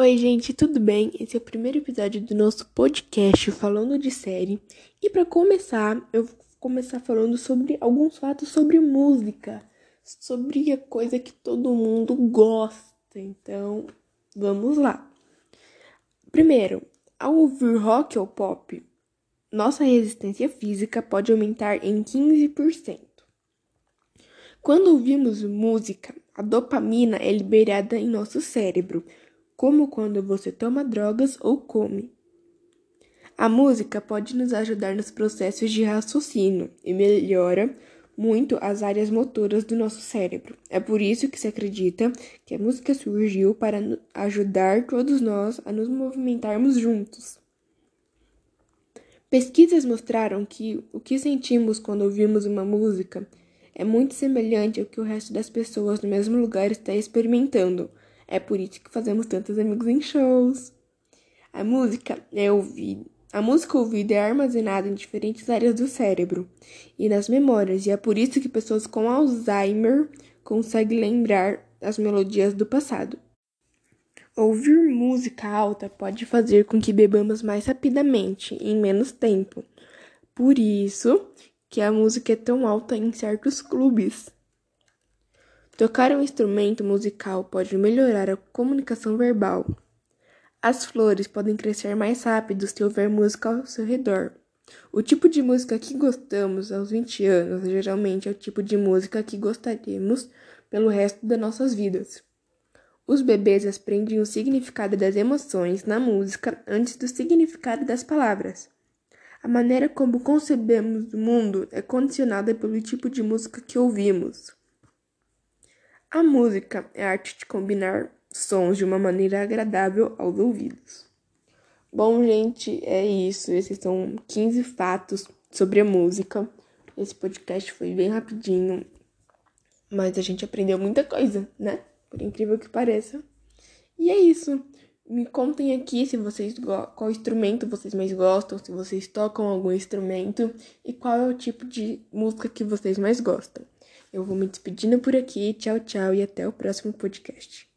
Oi, gente, tudo bem? Esse é o primeiro episódio do nosso podcast falando de série. E para começar, eu vou começar falando sobre alguns fatos sobre música, sobre a coisa que todo mundo gosta. Então, vamos lá. Primeiro, ao ouvir rock ou pop, nossa resistência física pode aumentar em 15%. Quando ouvimos música, a dopamina é liberada em nosso cérebro, como quando você toma drogas ou come. A música pode nos ajudar nos processos de raciocínio e melhora muito as áreas motoras do nosso cérebro. É por isso que se acredita que a música surgiu para ajudar todos nós a nos movimentarmos juntos. Pesquisas mostraram que o que sentimos quando ouvimos uma música é muito semelhante ao que o resto das pessoas no mesmo lugar está experimentando. É por isso que fazemos tantos amigos em shows. A música é ouvida. A música ouvida é armazenada em diferentes áreas do cérebro e nas memórias, e é por isso que pessoas com Alzheimer conseguem lembrar as melodias do passado. Ouvir música alta pode fazer com que bebamos mais rapidamente, em menos tempo. Por isso que a música é tão alta em certos clubes. Tocar um instrumento musical pode melhorar a comunicação verbal. As flores podem crescer mais rápido se houver música ao seu redor. O tipo de música que gostamos aos 20 anos geralmente é o tipo de música que gostaremos pelo resto das nossas vidas. Os bebês aprendem o significado das emoções na música antes do significado das palavras. A maneira como concebemos o mundo é condicionada pelo tipo de música que ouvimos. A música é a arte de combinar sons de uma maneira agradável aos ouvidos. Bom, gente, é isso. Esses são 15 fatos sobre a música. Esse podcast foi bem rapidinho, mas a gente aprendeu muita coisa, né? Por incrível que pareça. E é isso. Me contem aqui se vocês qual instrumento vocês mais gostam, se vocês tocam algum instrumento e qual é o tipo de música que vocês mais gostam. Eu vou me despedindo por aqui. Tchau, tchau e até o próximo podcast.